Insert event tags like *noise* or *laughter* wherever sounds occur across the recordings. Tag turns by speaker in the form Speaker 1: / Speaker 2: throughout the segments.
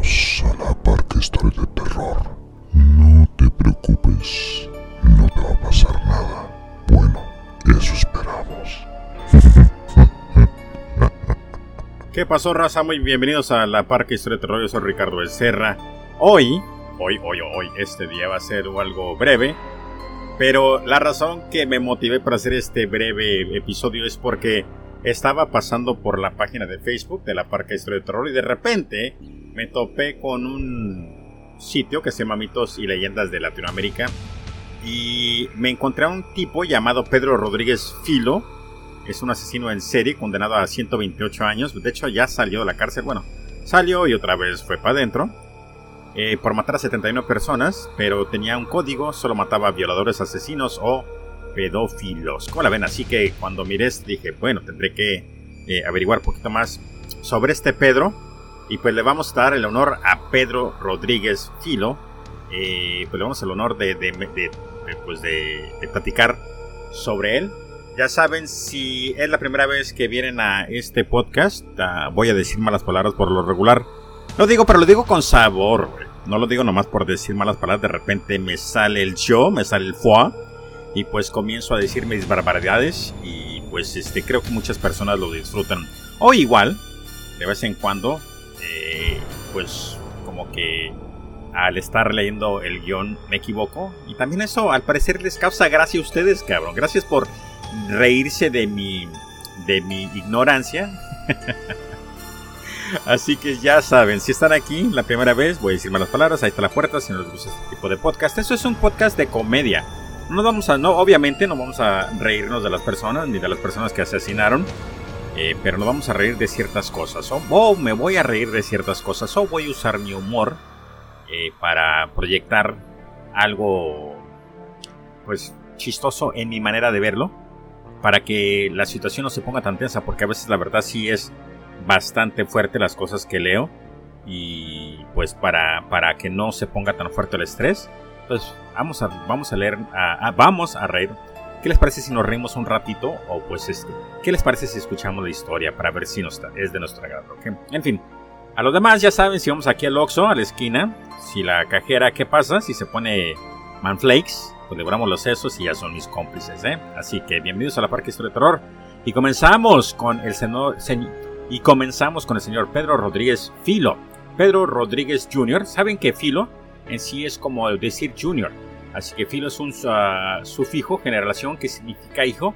Speaker 1: Bienvenidos a la Parque Historia de Terror. No te preocupes, no te va a pasar nada. Bueno, eso esperamos. *laughs*
Speaker 2: ¿Qué pasó, raza? Muy bienvenidos a la Parque Historia de Terror. Yo soy Ricardo Becerra. Hoy, hoy, hoy, hoy, este día va a ser algo breve. Pero la razón que me motivé para hacer este breve episodio es porque estaba pasando por la página de Facebook de la Parque Historia de Terror y de repente me topé con un sitio que se llama Mitos y Leyendas de Latinoamérica y me encontré a un tipo llamado Pedro Rodríguez Filo. Es un asesino en serie condenado a 128 años. De hecho ya salió de la cárcel. Bueno, salió y otra vez fue para adentro. Eh, por matar a 79 personas, pero tenía un código, solo mataba a violadores, asesinos o pedófilos. ¿Cómo la ven? Así que cuando mires dije, bueno, tendré que eh, averiguar un poquito más sobre este Pedro. Y pues le vamos a dar el honor a Pedro Rodríguez Filo. Eh, pues le vamos el honor de, pues de, platicar sobre él. Ya saben, si es la primera vez que vienen a este podcast, uh, voy a decir malas palabras por lo regular. Lo digo, pero lo digo con sabor. No lo digo nomás por decir malas palabras. De repente me sale el yo, me sale el foie y pues comienzo a decir mis barbaridades y pues este creo que muchas personas lo disfrutan. O igual de vez en cuando eh, pues como que al estar leyendo el guion me equivoco y también eso al parecer les causa gracia a ustedes cabrón. Gracias por reírse de mi de mi ignorancia. *laughs* Así que ya saben, si están aquí la primera vez, voy a decir malas palabras, ahí está la puerta, si no les gusta este tipo de podcast. Eso es un podcast de comedia no vamos a, no, obviamente no vamos a reírnos de las personas ni de las personas que asesinaron, eh, pero nos vamos a reír de ciertas cosas. O, me voy a reír de ciertas cosas, o voy a usar mi humor eh, para proyectar algo, pues, chistoso en mi manera de verlo, para que la situación no se ponga tan tensa, porque a veces la verdad sí es bastante fuerte las cosas que leo, y pues para, para que no se ponga tan fuerte el estrés pues vamos a, vamos a leer, vamos a reír. ¿Qué les parece si nos reímos un ratito? O pues este, ¿qué les parece si escuchamos la historia para ver si es de nuestro agrado? En fin, a los demás ya saben, si vamos aquí al Oxxo, a la esquina, si la cajera, ¿qué pasa? Si se pone Manflakes, pues logramos los sesos y ya son mis cómplices, ¿eh? Así que bienvenidos a la Parque Historia de Terror. Y comenzamos con el señor, y comenzamos con el señor Pedro Rodríguez Filo. Pedro Rodríguez Jr., ¿saben que Filo en sí es como decir junior. Así que filo es un uh, sufijo, generación, que significa hijo,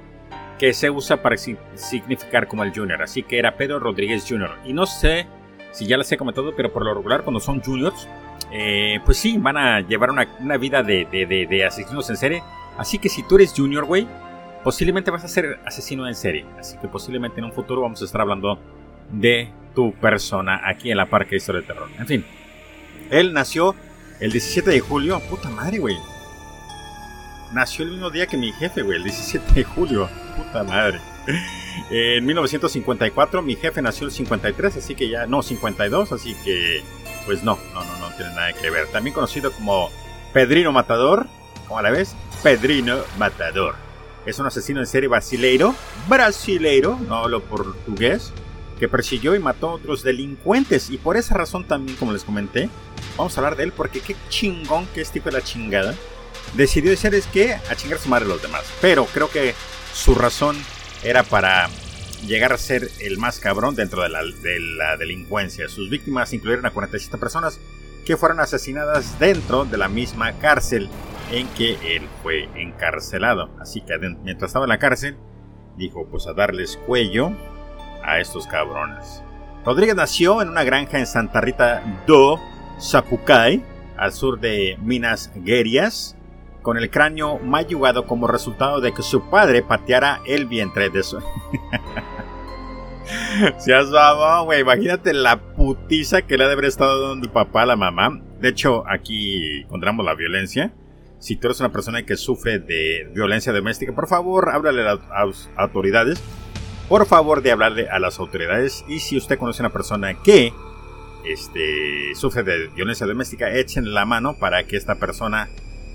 Speaker 2: que se usa para significar como el junior. Así que era Pedro Rodríguez Jr. Y no sé si ya les he comentado, pero por lo regular cuando son juniors, eh, pues sí, van a llevar una, vida de, de, asesinos en serie. Así que si tú eres junior, güey, posiblemente vas a ser asesino en serie. Así que posiblemente en un futuro vamos a estar hablando de tu persona aquí en la Parque Historia de Terror. En fin, él nació el 17 de julio, puta madre, güey. Nació el mismo día que mi jefe, güey, el 17 de julio. Puta madre. En 1954 mi jefe nació el 53, así que ya, no, 52, así que, pues no, no, no, no tiene nada que ver. También conocido como Pedrino Matador, como a la vez, Pedrino Matador. Es un asesino en serie brasileiro, brasileiro, no hablo portugués, que persiguió y mató a otros delincuentes. Y por esa razón también, como les comenté, vamos a hablar de él porque qué chingón que este de la chingada decidió decir es que a chingar su madre los demás. Pero creo que su razón era para llegar a ser el más cabrón dentro de la, de la delincuencia. Sus víctimas incluyeron a 47 personas que fueron asesinadas dentro de la misma cárcel en que él fue encarcelado. Así que mientras estaba en la cárcel, dijo pues a darles cuello a estos cabrones. Rodríguez nació en una granja en Santa Rita do Sapucay, al sur de Minas Gerais, con el cráneo mayugado como resultado de que su padre pateara el vientre de su... *laughs* has dado, güey. Imagínate la putiza que le ha de haber estado dando el papá a la mamá. De hecho, aquí encontramos la violencia. Si tú eres una persona que sufre de violencia doméstica, por favor, háblale a las autoridades por favor de hablarle a las autoridades y si usted conoce a una persona que este, sufre de violencia doméstica, echen la mano para que esta persona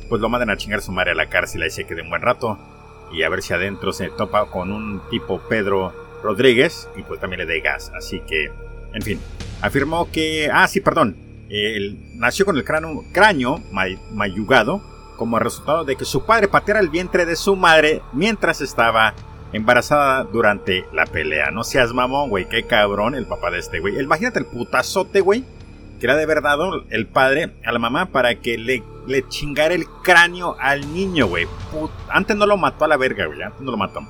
Speaker 2: pues lo manden a chingar su madre a la cárcel y se quede un buen rato y a ver si adentro se topa con un tipo Pedro Rodríguez y pues también le dé gas. Así que, en fin, afirmó que, ah sí, perdón, nació con el cráneo, cráneo mayugado como resultado de que su padre pateara el vientre de su madre mientras estaba embarazada durante la pelea. No seas mamón, güey, qué cabrón el papá de este güey. Imagínate el putazote, güey, que le ha de haber dado el padre a la mamá para que le, le chingara el cráneo al niño, güey. Antes no lo mató a la verga, güey, antes no lo mató.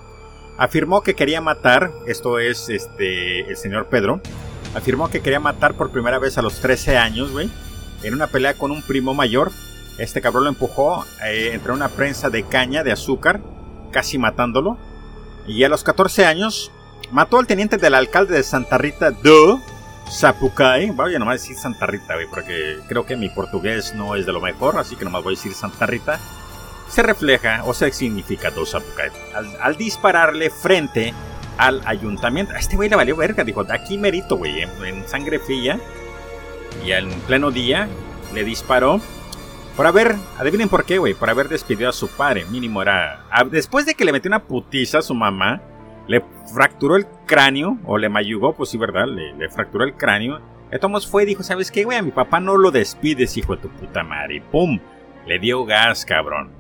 Speaker 2: Afirmó que quería matar, esto es este el señor Pedro, afirmó que quería matar por primera vez a los 13 años, güey, en una pelea con un primo mayor este cabrón lo empujó eh, entre una prensa de caña de azúcar, casi matándolo. Y a los 14 años mató al teniente del alcalde de Santa Rita de Zapucay. Voy a nomás decir Santa Rita, porque creo que mi portugués no es de lo mejor, así que nomás voy a decir Santa Rita. Se refleja o se significa do Zapucay. Al, dispararle frente al ayuntamiento. A este güey le valió verga, dijo, aquí merito, güey, en, en sangre fría. Y en pleno día le disparó por haber, adivinen por qué, güey, por haber despedido a su padre. Mínimo era. Después de que le metió una putiza a su mamá, le fracturó el cráneo, o le mayugó, pues sí, ¿verdad? Le, fracturó el cráneo. Tomás fue y dijo: ¿Sabes qué, güey? A mi papá no lo despides, hijo de tu puta madre. Y ¡pum! Le dio gas, cabrón.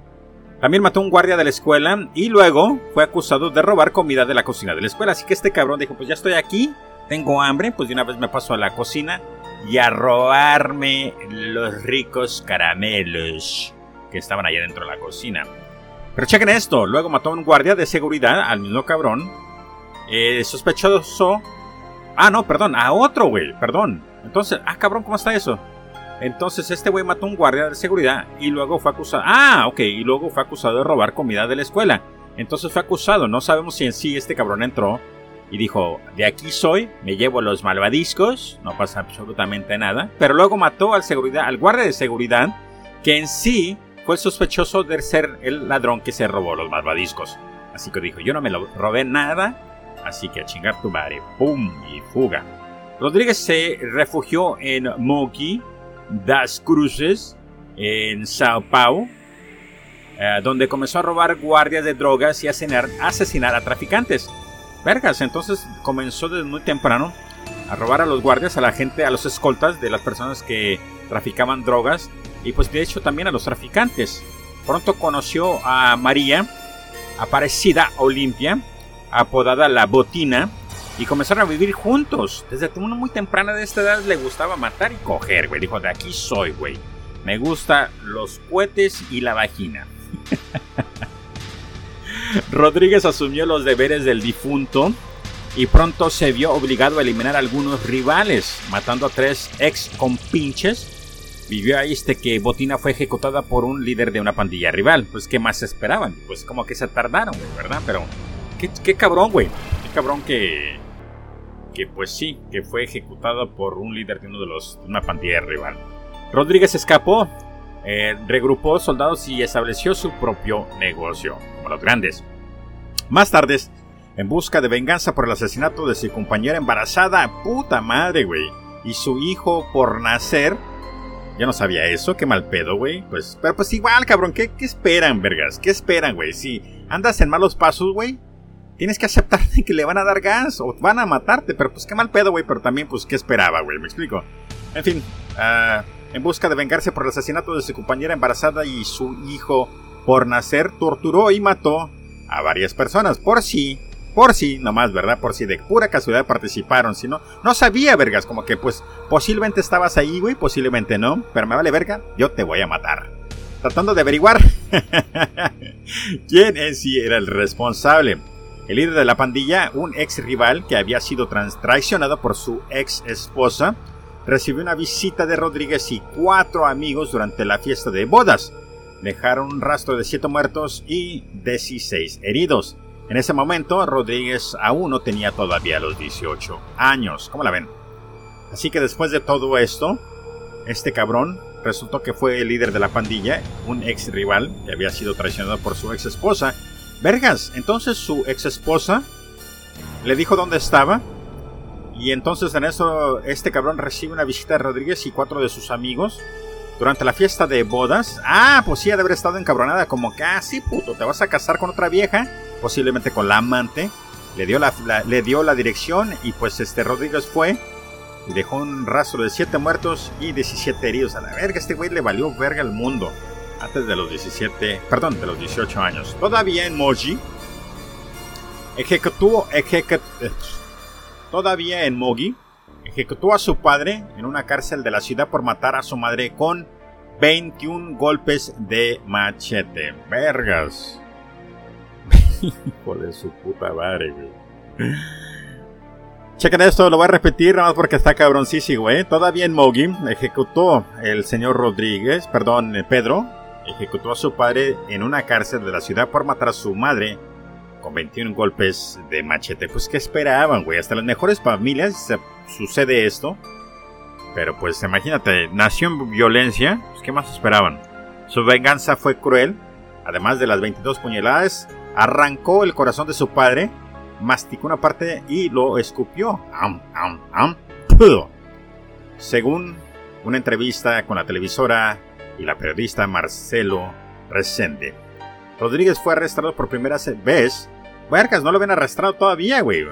Speaker 2: También mató a un guardia de la escuela y luego fue acusado de robar comida de la cocina de la escuela. Así que este cabrón dijo: Pues ya estoy aquí, tengo hambre, pues de una vez me paso a la cocina y a robarme los ricos caramelos que estaban allá dentro de la cocina. Pero chequen esto, luego mató a un guardia de seguridad, al mismo cabrón, eh, sospechoso... Ah, no, perdón, a otro güey, perdón. Entonces, ah, cabrón, ¿cómo está eso? Entonces este güey mató a un guardia de seguridad y luego fue acusado... Ah, ok, y luego fue acusado de robar comida de la escuela. Entonces fue acusado, no sabemos si en sí este cabrón entró y dijo, de aquí soy, me llevo los malvadiscos, no pasa absolutamente nada. Pero luego mató al, seguridad, al guardia de seguridad, que en sí fue sospechoso de ser el ladrón que se robó los malvadiscos. Así que dijo, yo no me robé nada, así que a chingar tu madre, ¡pum! y fuga. Rodríguez se refugió en Mogi das Cruces, en Sao Paulo, eh, donde comenzó a robar guardias de drogas y a asesinar a traficantes. Vergas, entonces comenzó desde muy temprano a robar a los guardias, a la gente, a los escoltas de las personas que traficaban drogas y pues de hecho también a los traficantes. Pronto conoció a María, aparecida Olimpia, apodada la Botina, y comenzaron a vivir juntos. Desde muy temprana de esta edad le gustaba matar y coger, güey. Dijo, de aquí soy, güey. Me gusta los cohetes y la vagina. *laughs* *laughs* Rodríguez asumió los deberes del difunto y pronto se vio obligado a eliminar a algunos rivales, matando a tres ex compinches. Vivió ahí este que Botina fue ejecutada por un líder de una pandilla rival. Pues, ¿qué más esperaban? Pues, como que se tardaron, ¿verdad? Pero, qué, cabrón, güey. Qué cabrón que. Que, pues sí, que fue ejecutado por un líder de uno de los. de una pandilla rival. Rodríguez escapó, eh, regrupó soldados y estableció su propio negocio, como los grandes. Más tarde, en busca de venganza por el asesinato de su compañera embarazada, puta madre, güey, y su hijo por nacer. Ya no sabía eso, qué mal pedo, güey. Pues, pero pues igual, cabrón, ¿qué, qué esperan, vergas? ¿Qué esperan, güey? Si andas en malos pasos, güey, tienes que aceptar *laughs* que le van a dar gas o van a matarte, pero pues qué mal pedo, güey, pero también, pues, ¿qué esperaba, güey? ¿Me explico? En fin, uh, en busca de vengarse por el asesinato de su compañera embarazada y su hijo por nacer, torturó y mató a varias personas. Por si, por si, nomás, ¿verdad? Por si de pura casualidad participaron. Si no, no sabía, vergas, como que pues posiblemente estabas ahí, güey, posiblemente no. Pero me vale verga, yo te voy a matar. Tratando de averiguar *laughs* quién en sí era el responsable. El líder de la pandilla, un ex rival que había sido traicionado por su ex esposa, recibió una visita de Rodríguez y cuatro amigos durante la fiesta de bodas. Dejaron un rastro de siete muertos y 16 heridos. En ese momento, Rodríguez aún no tenía todavía los 18 años. ¿Cómo la ven? Así que después de todo esto, este cabrón resultó que fue el líder de la pandilla, un ex rival que había sido traicionado por su ex esposa. Vergas, entonces su ex esposa le dijo dónde estaba y entonces en eso este cabrón recibe una visita de Rodríguez y cuatro de sus amigos durante la fiesta de bodas. Ah, pues sí, ha de haber estado encabronada, como que, ah, puto, te vas a casar con otra vieja, posiblemente con la amante. Le dio la, le dio la dirección y pues este Rodríguez fue, y dejó un rastro de 7 muertos y 17 heridos. A la verga, este güey le valió verga al mundo antes de los 17, perdón, de los 18 años. Todavía en Moji, ejecutó, ejecut, todavía en Mogi, ejecutó a su padre en una cárcel de la ciudad por matar a su madre con 21 golpes de machete. Vergas. *laughs* Hijo de su puta madre, güey. Chequen esto, lo voy a repetir nada más porque está cabroncísimo, güey. Todavía en Mogi ejecutó el señor Rodríguez, perdón, Pedro, ejecutó a su padre en una cárcel de la ciudad por matar a su madre con 21 golpes de machete. Pues, ¿qué esperaban, güey? Hasta las mejores familias sucede esto. Pero, pues, imagínate, nació en violencia. Pues, ¿Qué más esperaban? Su venganza fue cruel. Además de las 22 puñaladas, arrancó el corazón de su padre, masticó una parte y lo escupió. Según una entrevista con la televisora y la periodista Marcelo Resende. Rodríguez fue arrestado por primera vez. Vergas, no lo habían arrestado todavía, güey.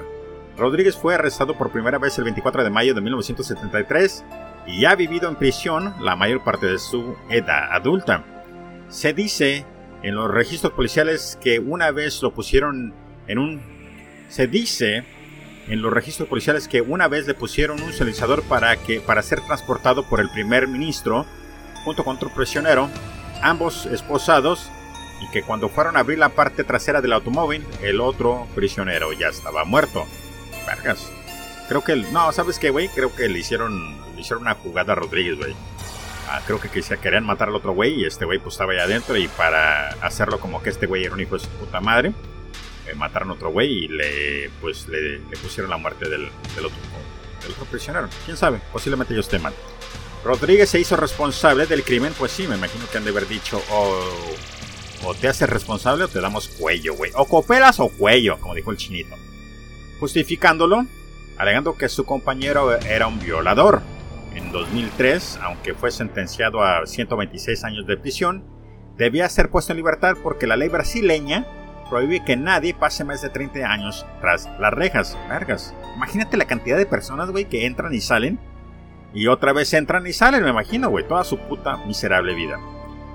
Speaker 2: Rodríguez fue arrestado por primera vez el 24 de mayo de 1973 y ha vivido en prisión la mayor parte de su edad adulta. Se dice en los registros policiales que una vez lo pusieron en un... Se dice en los registros policiales que una vez le pusieron un silenciador para, que, para ser transportado por el primer ministro junto con otro prisionero, ambos esposados, y que cuando fueron a abrir la parte trasera del automóvil, el otro prisionero ya estaba muerto. Vergas. Creo que, no, ¿sabes qué, güey? Creo que le hicieron, le hicieron una jugada a Rodríguez, güey. Ah, creo que, se querían matar al otro güey y este güey pues estaba ahí adentro y para hacerlo como que este güey era un hijo de su puta madre, eh, mataron a otro güey y le, pues, le, pusieron la muerte del, del, otro, del otro prisionero. ¿Quién sabe? Posiblemente ellos mal. Rodríguez se hizo responsable del crimen, pues sí, me imagino que han de haber dicho, o, te haces responsable o te damos cuello, güey. O cooperas o cuello, como dijo el chinito. Justificándolo, alegando que su compañero era un violador. En 2003, aunque fue sentenciado a 126 años de prisión, debía ser puesto en libertad porque la ley brasileña prohíbe que nadie pase más de 30 años tras las rejas. Vergas. Imagínate la cantidad de personas, güey, que entran y salen y otra vez entran y salen, me imagino, güey, toda su puta miserable vida.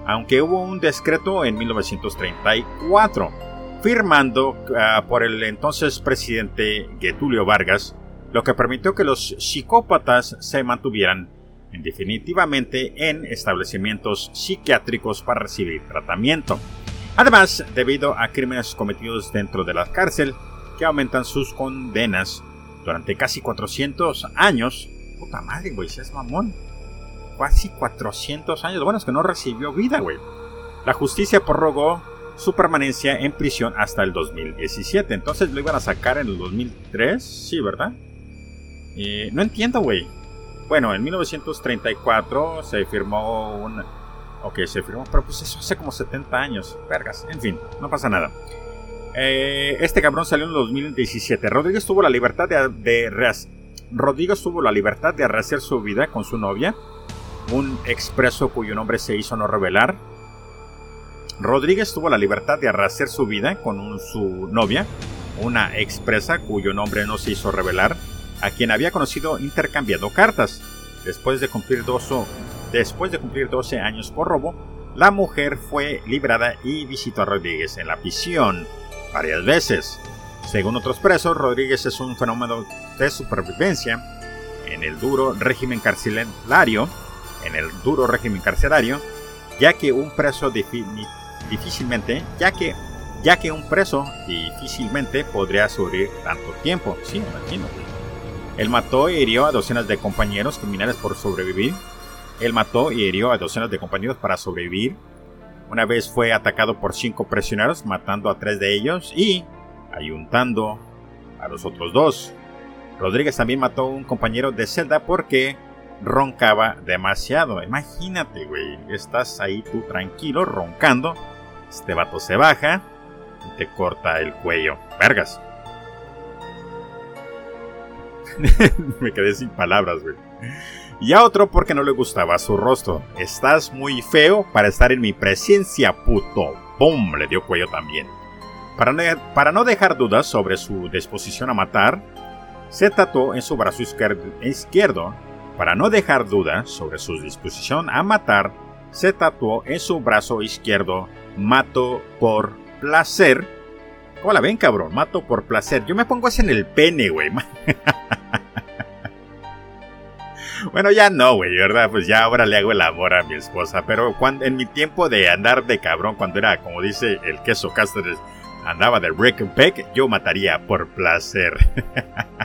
Speaker 2: Aunque hubo un decreto en 1934, firmando ah, por el entonces presidente Getulio Vargas, lo que permitió que los psicópatas se mantuvieran definitivamente en establecimientos psiquiátricos para recibir tratamiento. Además, debido a crímenes cometidos dentro de la cárcel, que aumentan sus condenas durante casi 400 años, Puta madre, güey, es mamón. Casi 400 años. Bueno, es que no recibió vida, güey. La justicia prorrogó su permanencia en prisión hasta el 2017. Entonces lo iban a sacar en el 2003, sí, ¿verdad? no entiendo, güey. Bueno, en 1934 se firmó un... Ok, se firmó, pero pues eso hace como 70 años. Vergas, en fin, no pasa nada. Eh, este cabrón salió en el 2017. Rodríguez tuvo la libertad de, de, Rodríguez tuvo la libertad de rehacer su vida con su novia, un expreso cuyo nombre se hizo no revelar. Rodríguez tuvo la libertad de rehacer su vida con su novia, una expresa cuyo nombre no se hizo revelar, a quien había conocido intercambiando cartas. Después de cumplir 12, después de cumplir 12 años por robo, la mujer fue librada y visitó a Rodríguez en la prisión varias veces. Según otros presos, Rodríguez es un fenómeno de supervivencia en el duro régimen carcelario, en el duro régimen carcelario, ya que un preso difícilmente, ya que ya que un preso difícilmente podría sobrevivir tanto tiempo. Sí, imagino. Él mató y hirió a docenas de compañeros criminales por sobrevivir. Él mató y hirió a docenas de compañeros para sobrevivir. Una vez fue atacado por cinco prisioneros, matando a tres de ellos y ayuntando a los otros dos. Rodríguez también mató a un compañero de celda porque roncaba demasiado. Imagínate, güey, estás ahí tú tranquilo, roncando. Este vato se baja y te corta el cuello. Vergas. *laughs* Me quedé sin palabras, güey. Y a otro porque no le gustaba su rostro. Estás muy feo para estar en mi presencia, puto. ¡Bum! Le dio cuello también. Para, no dejar dudas sobre su disposición a matar, se tatuó en su brazo izquierdo para no dejar duda sobre su disposición a matar. Se tatuó en su brazo izquierdo mato por placer. ¿Cómo la ven, cabrón? Mato por placer. Yo me pongo eso en el pene, güey. *laughs* Bueno, ya no, güey, ¿verdad? Pues ya ahora le hago el amor a mi esposa. Pero cuando, en mi tiempo de andar de cabrón, cuando era, como dice el queso Cáceres, andaba de break and peck, yo mataría por placer. *laughs*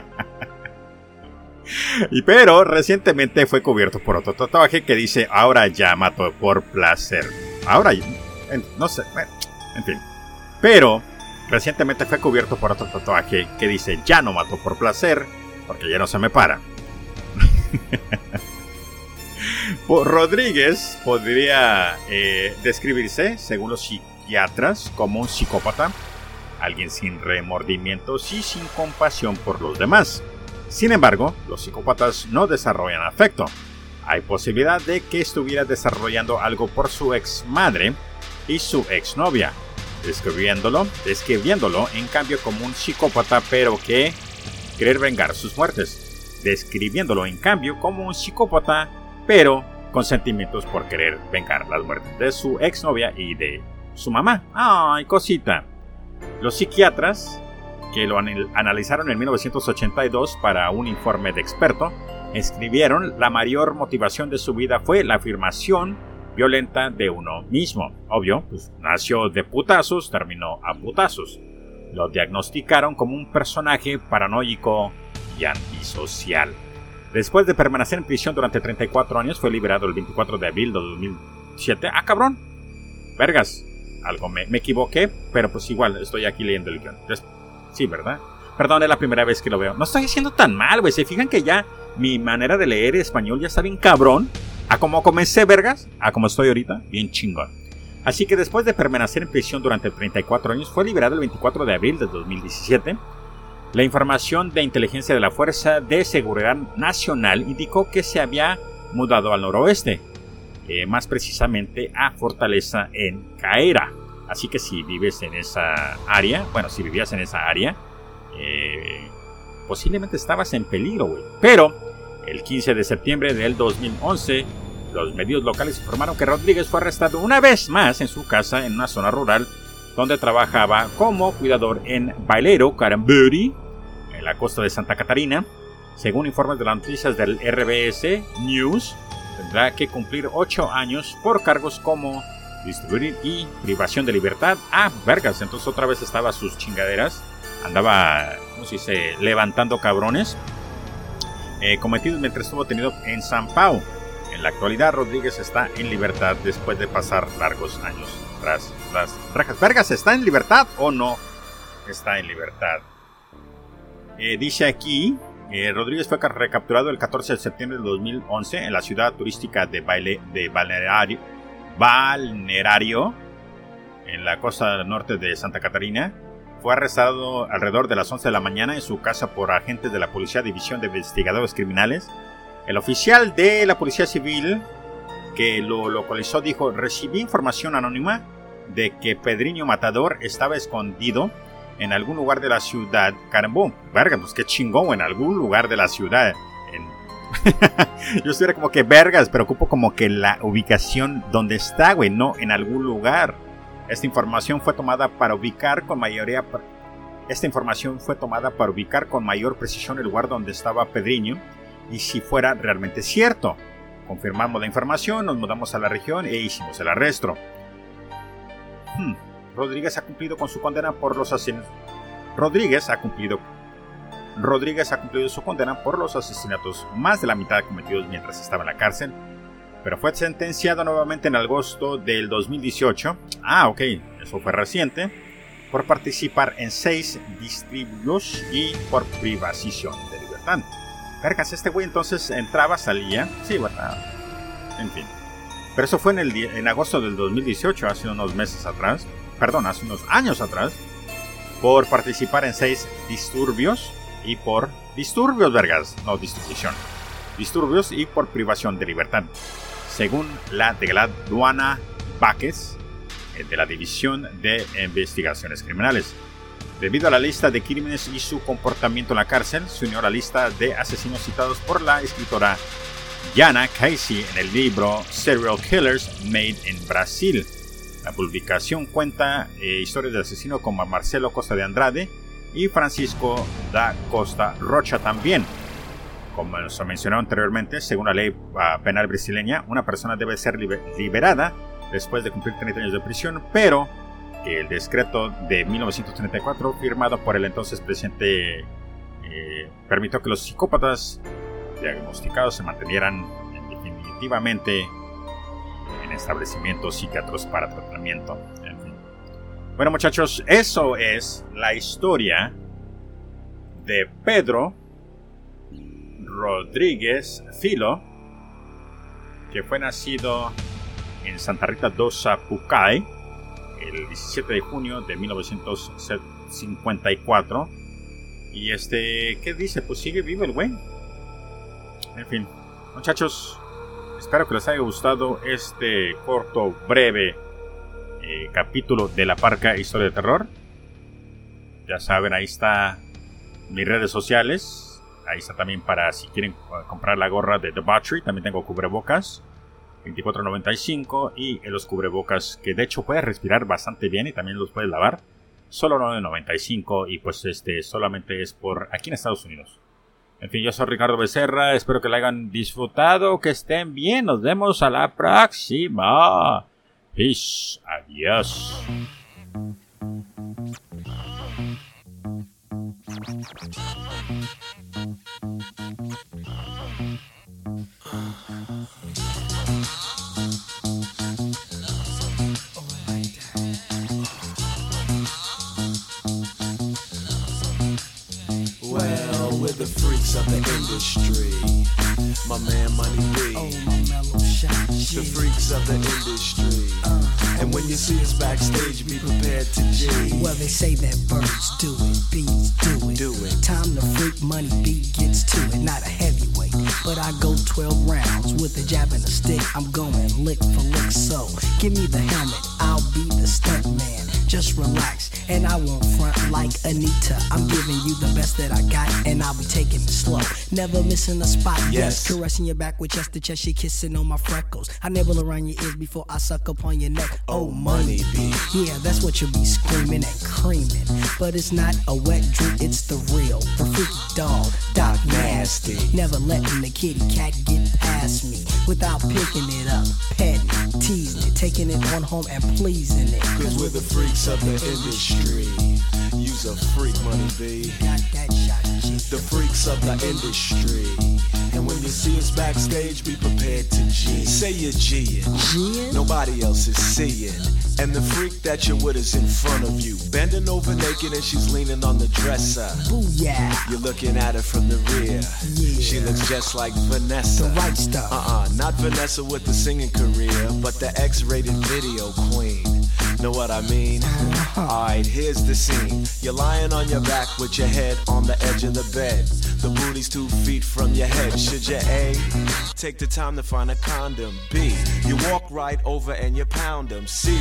Speaker 2: *laughs* y pero recientemente fue cubierto por otro tatuaje que dice ahora ya mato por placer. Ahora, no sé, en fin. Pero recientemente fue cubierto por otro tatuaje que dice ya no mato por placer porque ya no se me para. *laughs* Rodríguez podría eh, describirse, según los psiquiatras, como un psicópata, alguien sin remordimientos y sin compasión por los demás. Sin embargo, los psicópatas no desarrollan afecto. Hay posibilidad de que estuviera desarrollando algo por su ex madre y su ex novia, describiéndolo, describiéndolo en cambio como un psicópata pero que querer vengar sus muertes describiéndolo en cambio como un psicópata, pero con sentimientos por querer vengar las muertes de su exnovia y de su mamá. ¡Ay, cosita! Los psiquiatras, que lo analizaron en 1982 para un informe de experto, escribieron la mayor motivación de su vida fue la afirmación violenta de uno mismo. Obvio, pues nació de putazos, terminó a putazos. Lo diagnosticaron como un personaje paranoico antisocial. Después de permanecer en prisión durante 34 años, fue liberado el 24 de abril de 2007. ¡Ah, cabrón! Vergas, algo me, equivoqué, pero pues igual estoy aquí leyendo el guion. Sí, ¿verdad? Perdón, es la primera vez que lo veo. No estoy haciendo tan mal, güey. Se fijan que ya mi manera de leer español ya está bien cabrón. A como comencé, vergas, a como estoy ahorita, bien chingón. Así que después de permanecer en prisión durante 34 años, fue liberado el 24 de abril de 2017 la información de inteligencia de la Fuerza de Seguridad Nacional indicó que se había mudado al noroeste, eh, más precisamente a Fortaleza en Caera. Así que si vives en esa área, bueno, si vivías en esa área, eh, posiblemente estabas en peligro, güey. Pero el 15 de septiembre del 2011, los medios locales informaron que Rodríguez fue arrestado una vez más en su casa en una zona rural donde trabajaba como cuidador en Bailero, Carambury, en la costa de Santa Catarina. Según informes de las noticias del RBS News, tendrá que cumplir 8 años por cargos como distribuir y privación de libertad. Ah, vergas, entonces otra vez estaba sus chingaderas. Andaba, ¿cómo se dice?, levantando cabrones. Eh, cometidos mientras estuvo tenido en San Pau. En la actualidad, Rodríguez está en libertad después de pasar largos años tras las rejas. Vergas, ¿está en libertad o no está en libertad? Eh, dice aquí, eh, Rodríguez fue recapturado el 14 de septiembre de 2011 en la ciudad turística de, Baile, de Balneario, Balneario, en la costa norte de Santa Catarina. Fue arrestado alrededor de las 11 de la mañana en su casa por agentes de la Policía División de Investigadores Criminales. El oficial de la Policía Civil que lo localizó dijo, recibí información anónima de que Pedriño Matador estaba escondido en algún lugar de la ciudad. Caramba, verga, pues qué chingón, en algún lugar de la ciudad. *laughs* Yo estuviera como que vergas, pero ocupo como que la ubicación donde está, güey, no en algún lugar. Esta información fue tomada para ubicar con mayoría... Esta información fue tomada para ubicar con mayor precisión el lugar donde estaba Pedriño y si fuera realmente cierto. Confirmamos la información, nos mudamos a la región e hicimos el arresto. Hmm. Rodríguez ha cumplido con su condena por los asesinatos. Rodríguez ha cumplido. Rodríguez ha cumplido su condena por los asesinatos, más de la mitad cometidos mientras estaba en la cárcel, pero fue sentenciado nuevamente en agosto del 2018. Ah, ok, eso fue reciente. Por participar en seis disturbios y por privación de libertad. Vergas, este güey entonces entraba, salía. Sí, bueno, en fin. Pero eso fue en, en agosto del 2018, hace unos meses atrás. Perdón, hace unos años atrás. Por participar en seis disturbios y por disturbios, vergas, no distribución. Disturbios y por privación de libertad. Según la Duana Baques, eh, de la División de Investigaciones Criminales.
Speaker 3: Debido a la lista de crímenes y su comportamiento en la cárcel, se unió a la lista de asesinos citados por la escritora Jana Casey en el libro Serial Killers Made in Brasil. La publicación cuenta eh, historias de asesinos como Marcelo Costa de Andrade y Francisco da Costa Rocha también. Como se mencionó anteriormente, según la ley ah, penal brasileña, una persona debe ser liberada después de cumplir 30 años de prisión, pero el decreto de 1934, firmado por el entonces presidente, eh, permitió que los psicópatas diagnosticados se mantuvieran definitivamente en establecimientos psiquiátricos para tratamiento. Bueno muchachos, eso es la historia de Pedro Rodríguez Filo, que fue nacido en Santa Rita do Sapucay el 17 de junio de 1954. Y este, ¿qué dice? Pues sigue vivo el güey. En fin, muchachos, espero que les haya gustado este corto, breve eh, capítulo de la Parca Historia de Terror. Ya saben, ahí está mis redes sociales. Ahí está también para si quieren comprar la gorra de The Battery. También tengo cubrebocas. 24.95 y los cubrebocas que de hecho puedes respirar bastante bien y también los puedes lavar solo 9.95 y pues este solamente es por aquí en Estados Unidos en fin, yo soy Ricardo Becerra, espero que la hayan disfrutado, que estén bien, nos vemos a la próxima. Peace, adiós. Time to freak, Money B gets to it. Not a heavyweight, but I go 12 rounds with a jab and a stick. I'm going lick for lick, so give me the helmet. I'll be the stunt man just relax, and I won't front like Anita. I'm giving you the best that I got, and I'll be taking it slow. Never missing a spot, yes. Caressing your back with chest to chest, she kissing on my freckles. I nibble around your ears before I suck upon your neck. Oh, money be. Yeah, that's what you'll be screaming and creaming. But it's not a wet dream, it's the real. The freaky dog, Doc Nasty. Never letting the kitty cat get past me without picking it up, petting, it, taking it on home and pleasing it. Cause we're the freaks freaks of the industry. Use a freak, money B. The freaks of the industry. When you see us backstage, be prepared to G. Say you're G'ing. Nobody else is seeing. And the freak that you're with is in front of you. Bending over naked and she's leaning on the dresser. yeah. You're looking at her from the rear. Yeah. She looks just like Vanessa. The right stuff. Uh uh, not Vanessa with the singing career, but the X rated video queen. Know what I mean? Alright, here's the scene. You're lying on your back with your head on the edge of the bed. The booty's two feet from your head. Should you A? Take the time to find a condom. B. You walk right over and you pound them. C.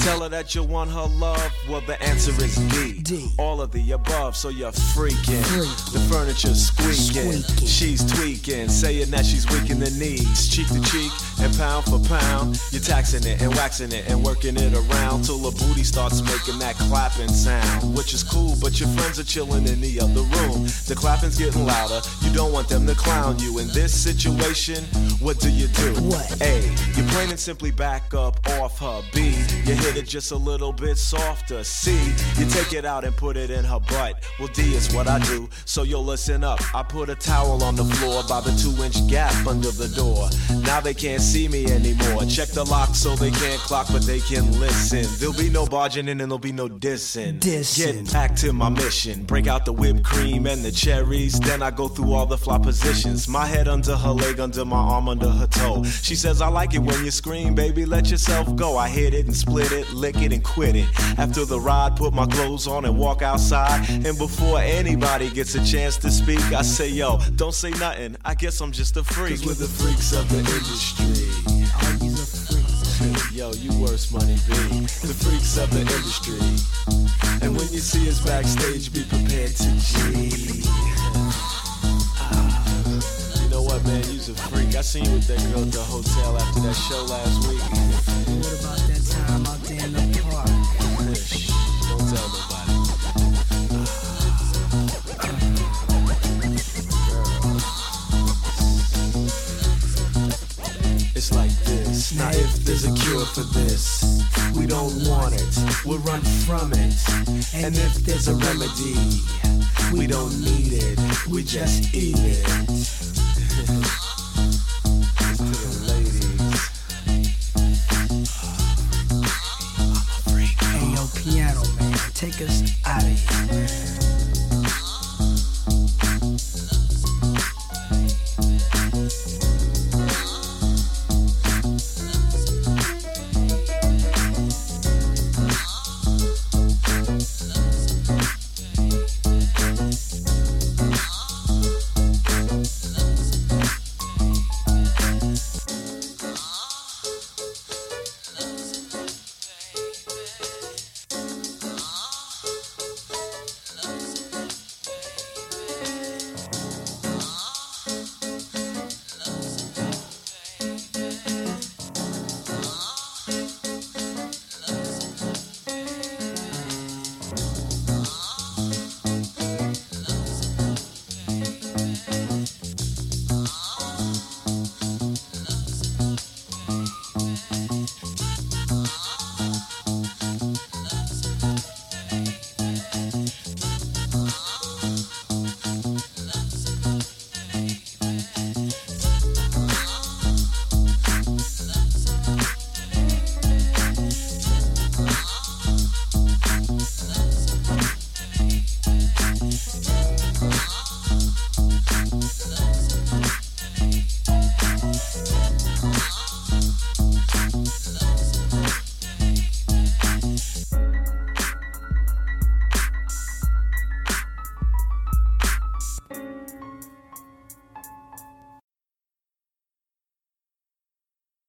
Speaker 3: Tell her that you want her love. Well, the answer is D. D. All of the above, so you're freaking. freaking. The furniture's squeaking. squeaking. She's tweaking, saying that she's weak in the knees. Cheek to cheek and pound for pound. You're taxing it and waxing it and working it around till the booty starts making that clapping sound. Which is cool, but your friends are chilling in the other room. The clapping's getting louder. You don't want them to clown you. In this situation, what do you do? What? A. You plain and simply back up off her. B. You hit it just a little bit softer. C. You take it out and put it in her butt. Well, D is what I do, so you'll listen up. I put a towel on the floor by the two inch gap under the door. Now they can't see me anymore. Check the lock so they can't clock, but they can listen. There'll be no barging in and there'll be no dissing. dissing. Get back to my mission. Break out the whipped cream and the cherries. Then I go through all the fly positions. My head under her leg, under my arm, under her toe. She says, I like it when you scream, baby, let yourself go. I hit it and split it, lick it and quit it. After the ride, put my clothes on and walk outside. And before anybody gets a chance to speak, I say, yo, don't say nothing. I guess I'm just a freak. Cause we're the freaks of the industry. Yo, you worse, money be. The freaks of the industry. And when you see us backstage, be prepared to G. a freak. I seen you with that girl at the hotel after that show last week.
Speaker 4: What about that time out there in the park?
Speaker 3: Shh, don't tell nobody. It's like this. Now, if there's a cure for this, we don't want it. We'll run from it. And if there's a remedy, we don't need it. We just eat it. *laughs* August.